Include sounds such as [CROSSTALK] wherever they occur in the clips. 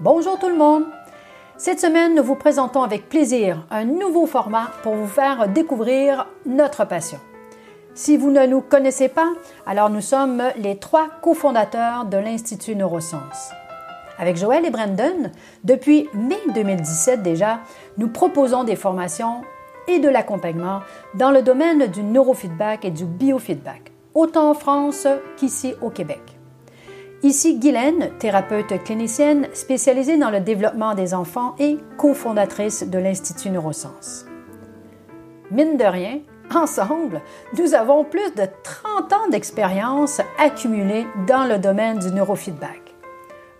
Bonjour tout le monde. Cette semaine, nous vous présentons avec plaisir un nouveau format pour vous faire découvrir notre passion. Si vous ne nous connaissez pas, alors nous sommes les trois cofondateurs de l'Institut Neurosciences. Avec Joël et Brandon, depuis mai 2017 déjà, nous proposons des formations et de l'accompagnement dans le domaine du neurofeedback et du biofeedback, autant en France qu'ici au Québec. Ici Guylaine, thérapeute clinicienne spécialisée dans le développement des enfants et cofondatrice de l'Institut Neurosciences. Mine de rien, [LAUGHS] ensemble, nous avons plus de 30 ans d'expérience accumulée dans le domaine du neurofeedback.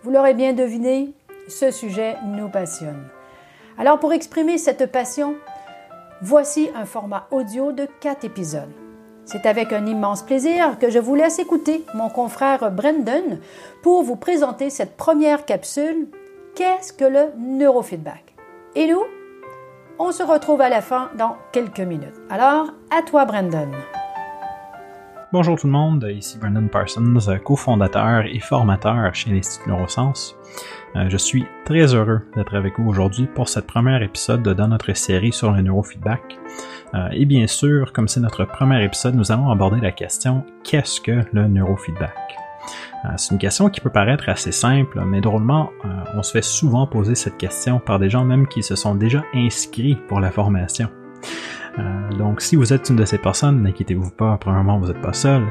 Vous l'aurez bien deviné, ce sujet nous passionne. Alors pour exprimer cette passion, voici un format audio de 4 épisodes. C'est avec un immense plaisir que je vous laisse écouter mon confrère Brendan pour vous présenter cette première capsule Qu'est-ce que le neurofeedback? Et nous, on se retrouve à la fin dans quelques minutes. Alors, à toi Brendan. Bonjour tout le monde, ici Brendan Parsons, cofondateur et formateur chez l'Institut Neurosciences. Euh, je suis très heureux d'être avec vous aujourd'hui pour cette première épisode dans notre série sur le neurofeedback. Euh, et bien sûr, comme c'est notre premier épisode, nous allons aborder la question qu'est-ce que le neurofeedback? Euh, C'est une question qui peut paraître assez simple, mais drôlement, on se fait souvent poser cette question par des gens même qui se sont déjà inscrits pour la formation. donc, si vous êtes une de ces personnes, n'inquiétez-vous pas, premièrement, vous n'êtes pas seul.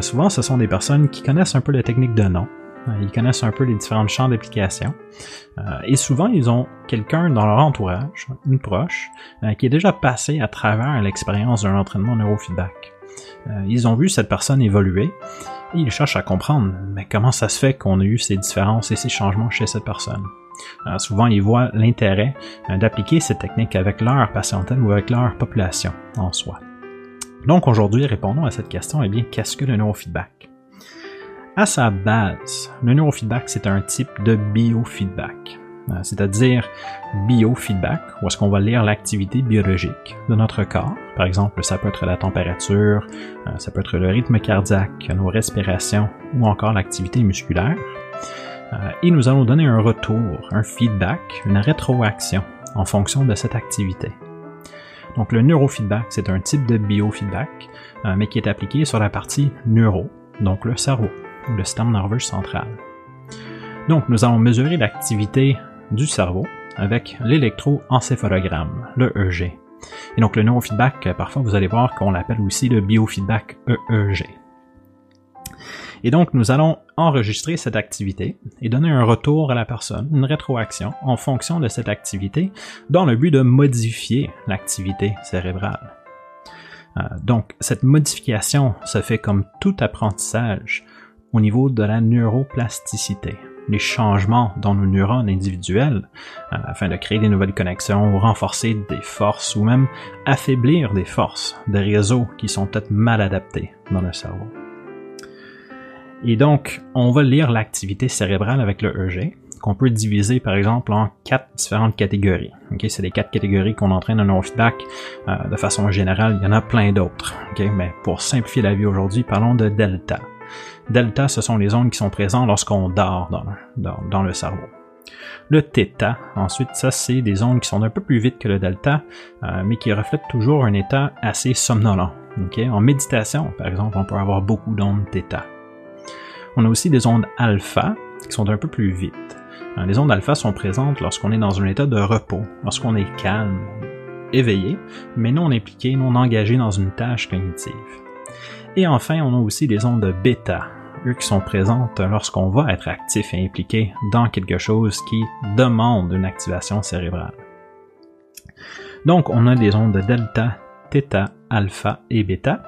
souvent, ce sont des personnes qui connaissent un peu la technique de nom, euh, ils connaissent un peu les différents champs d'application. Euh, et souvent, ils ont quelqu'un dans leur entourage, une proche, euh, qui est déjà passé à travers l'expérience d'un entraînement neurofeedback. ils ont vu cette personne évoluer et ils cherchent à comprendre mais comment ça se fait qu'on a eu ces différences et ces changements chez cette personne? souvent, ils voient l'intérêt d'appliquer cette technique avec leur patientèle ou avec leur population en soi. Donc aujourd'hui, répondons à cette question, eh bien, qu'est-ce que le neurofeedback? À sa base, le neurofeedback, c'est un type de biofeedback, euh, c'est-à-dire biofeedback, où est-ce qu'on va lire l'activité biologique de notre corps. Par exemple, ça peut être la température, euh, ça peut être le rythme cardiaque, nos respirations ou encore l'activité musculaire. Euh, et nous allons donner un retour, un feedback, une rétroaction en fonction de cette activité. Donc le neurofeedback, c'est un type de biofeedback, mais qui est appliqué sur la partie neuro, donc le cerveau le système nerveux central. Donc, nous allons mesurer l'activité du cerveau avec l'électroencéphalogramme, le EEG. Et donc, le neurofeedback, parfois, vous allez voir qu'on l'appelle aussi le biofeedback EEG. Et donc, nous allons enregistrer cette activité et donner un retour à la personne, une rétroaction en fonction de cette activité, dans le but de modifier l'activité cérébrale. Euh, donc, cette modification se fait comme tout apprentissage au niveau de la neuroplasticité, les changements dans nos neurones individuels, euh, afin de créer des nouvelles connexions, renforcer des forces ou même affaiblir des forces, des réseaux qui sont peut-être mal adaptés dans le cerveau. Et donc, on va lire l'activité cérébrale avec le EG, qu'on peut diviser par exemple en quatre différentes catégories. Okay, c'est les quatre catégories qu'on entraîne dans neurofeedback. Euh, de façon générale, il y en a plein d'autres. Okay, mais pour simplifier la vie aujourd'hui, parlons de delta. Delta, ce sont les ondes qui sont présentes lorsqu'on dort dans, le cerveau. Le θ, ensuite, ça c'est des ondes qui sont un peu plus vite que le delta, euh, mais qui reflètent toujours un état assez somnolent. En méditation, par exemple, on peut avoir beaucoup d'ondes θ. On a aussi des ondes alpha qui sont un peu plus vite. Euh, les ondes alpha sont présentes lorsqu'on est dans un état de repos, lorsqu'on est calme, éveillé, mais non impliqué, non engagé dans une tâche cognitive. Et enfin, on a aussi des ondes bêta, eux qui sont présentes lorsqu'on va être actif et impliqué dans quelque chose qui demande une activation cérébrale. Donc, on a des ondes delta, theta, alpha et bêta.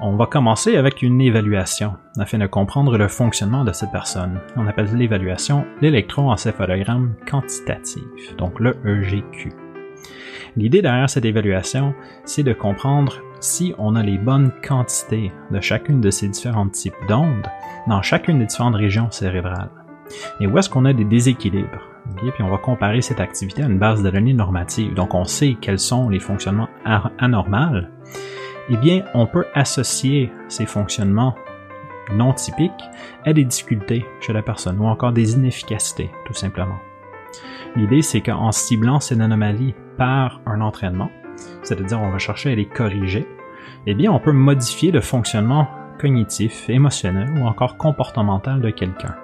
On va commencer avec une évaluation afin de comprendre le fonctionnement de cette personne. On appelle l'évaluation l'électroencéphalogramme quantitatif, donc le EGQ. L'idée derrière cette évaluation, c'est de comprendre si on a les bonnes quantités de chacune de ces différents types d'ondes dans chacune des différentes régions cérébrales. Et où est-ce qu'on a des déséquilibres? puis on va comparer cette activité à une base de données normative. Donc on sait quels sont les fonctionnements anormaux. Eh bien, on peut associer ces fonctionnements non typiques ait des difficultés chez la personne ou encore des inefficacités, tout simplement. L'idée, c'est qu'en ciblant ces anomalies par un entraînement, c'est-à-dire on va chercher à les corriger, eh bien, on peut modifier le fonctionnement cognitif, émotionnel ou encore comportemental de quelqu'un.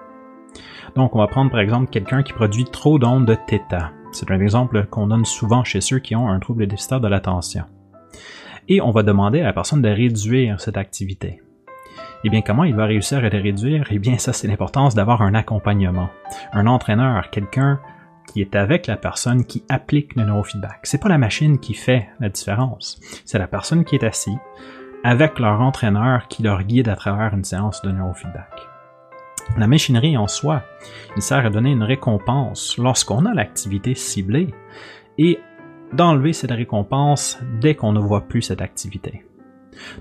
Donc, on va prendre par exemple quelqu'un qui produit trop d'ondes de θ. C'est un exemple qu'on donne souvent chez ceux qui ont un trouble déficitaire de l'attention. Et on va demander à la personne de réduire cette activité. Eh bien, comment il va réussir à les réduire? Eh bien, ça, c'est l'importance d'avoir un accompagnement. Un entraîneur, quelqu'un qui est avec la personne qui applique le neurofeedback. C'est pas la machine qui fait la différence. C'est la personne qui est assise avec leur entraîneur qui leur guide à travers une séance de neurofeedback. La machinerie en soi, il sert à donner une récompense lorsqu'on a l'activité ciblée et d'enlever cette récompense dès qu'on ne voit plus cette activité.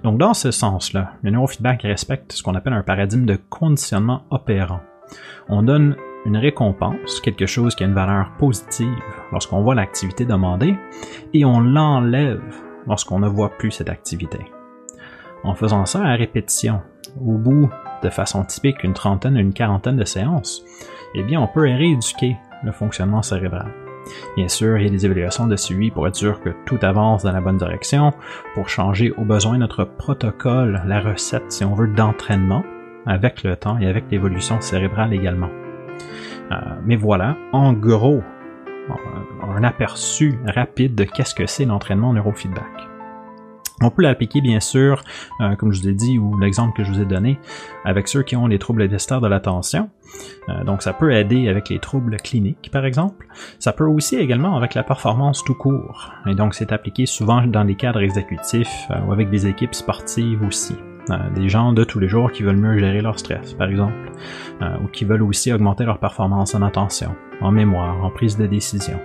Donc dans ce sens-là, le neurofeedback respecte ce qu'on appelle un paradigme de conditionnement opérant. On donne une récompense, quelque chose qui a une valeur positive lorsqu'on voit l'activité demandée, et on l'enlève lorsqu'on ne voit plus cette activité. En faisant ça à répétition, au bout de façon typique une trentaine, une quarantaine de séances, eh bien on peut rééduquer le fonctionnement cérébral. Bien sûr, il y a des évaluations de suivi pour être sûr que tout avance dans la bonne direction, pour changer au besoin notre protocole, la recette, si on veut, d'entraînement, avec le temps et avec l'évolution cérébrale également. Euh, mais voilà, en gros, un aperçu rapide de qu'est-ce que c'est l'entraînement neurofeedback. On peut l'appliquer bien sûr, euh, comme je vous ai dit, ou l'exemple que je vous ai donné, avec ceux qui ont les troubles d'estère de l'attention. Euh, donc ça peut aider avec les troubles cliniques, par exemple. Ça peut aussi également avec la performance tout court. Et donc c'est appliqué souvent dans les cadres exécutifs ou avec des équipes sportives aussi. Euh, des gens de tous les jours qui veulent mieux gérer leur stress, par exemple, euh, ou qui veulent aussi augmenter leur performance en attention, en mémoire, en prise de décision.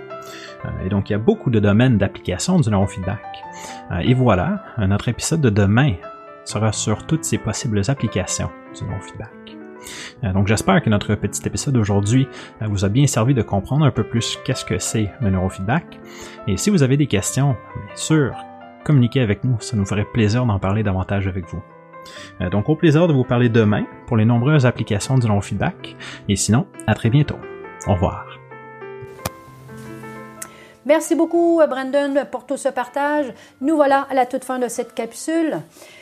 Euh, et donc, il y a beaucoup de domaines d'application du neurofeedback. et voilà, notre épisode de demain sera sur toutes ces possibles applications du neurofeedback. Donc j'espère que notre petit épisode d'aujourd'hui vous a bien servi de comprendre un peu plus qu'est-ce que c'est le neurofeedback. Et si vous avez des questions, bien sûr, communiquez avec nous, ça nous ferait plaisir d'en parler davantage avec vous. Euh, donc au plaisir de vous parler demain pour les nombreuses applications du long feedback. Et sinon, à très bientôt. Au revoir. Merci beaucoup, euh, Brandon, pour tout ce partage. Nous voilà à la toute fin de cette capsule.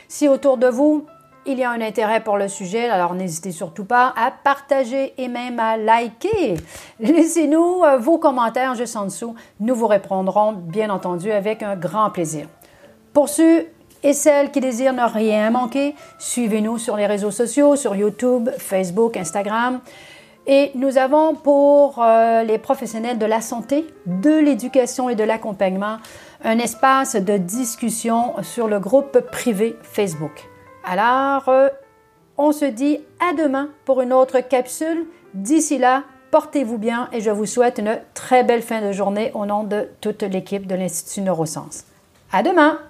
Si autour de vous, il y a un intérêt pour le sujet, alors n'hésitez surtout pas à partager et même à liker. Laissez-nous euh, vos commentaires juste en dessous. Nous vous répondrons, bien entendu, avec un grand plaisir. Pour et celles qui désirent ne rien manquer, suivez-nous sur les réseaux sociaux, sur YouTube, Facebook, Instagram. Et nous avons pour euh, les professionnels de la santé, de l'éducation et de l'accompagnement un espace de discussion sur le groupe privé Facebook. Alors, euh, on se dit à demain pour une autre capsule. D'ici là, portez-vous bien et je vous souhaite une très belle fin de journée au nom de toute l'équipe de l'Institut Neurosciences. À demain!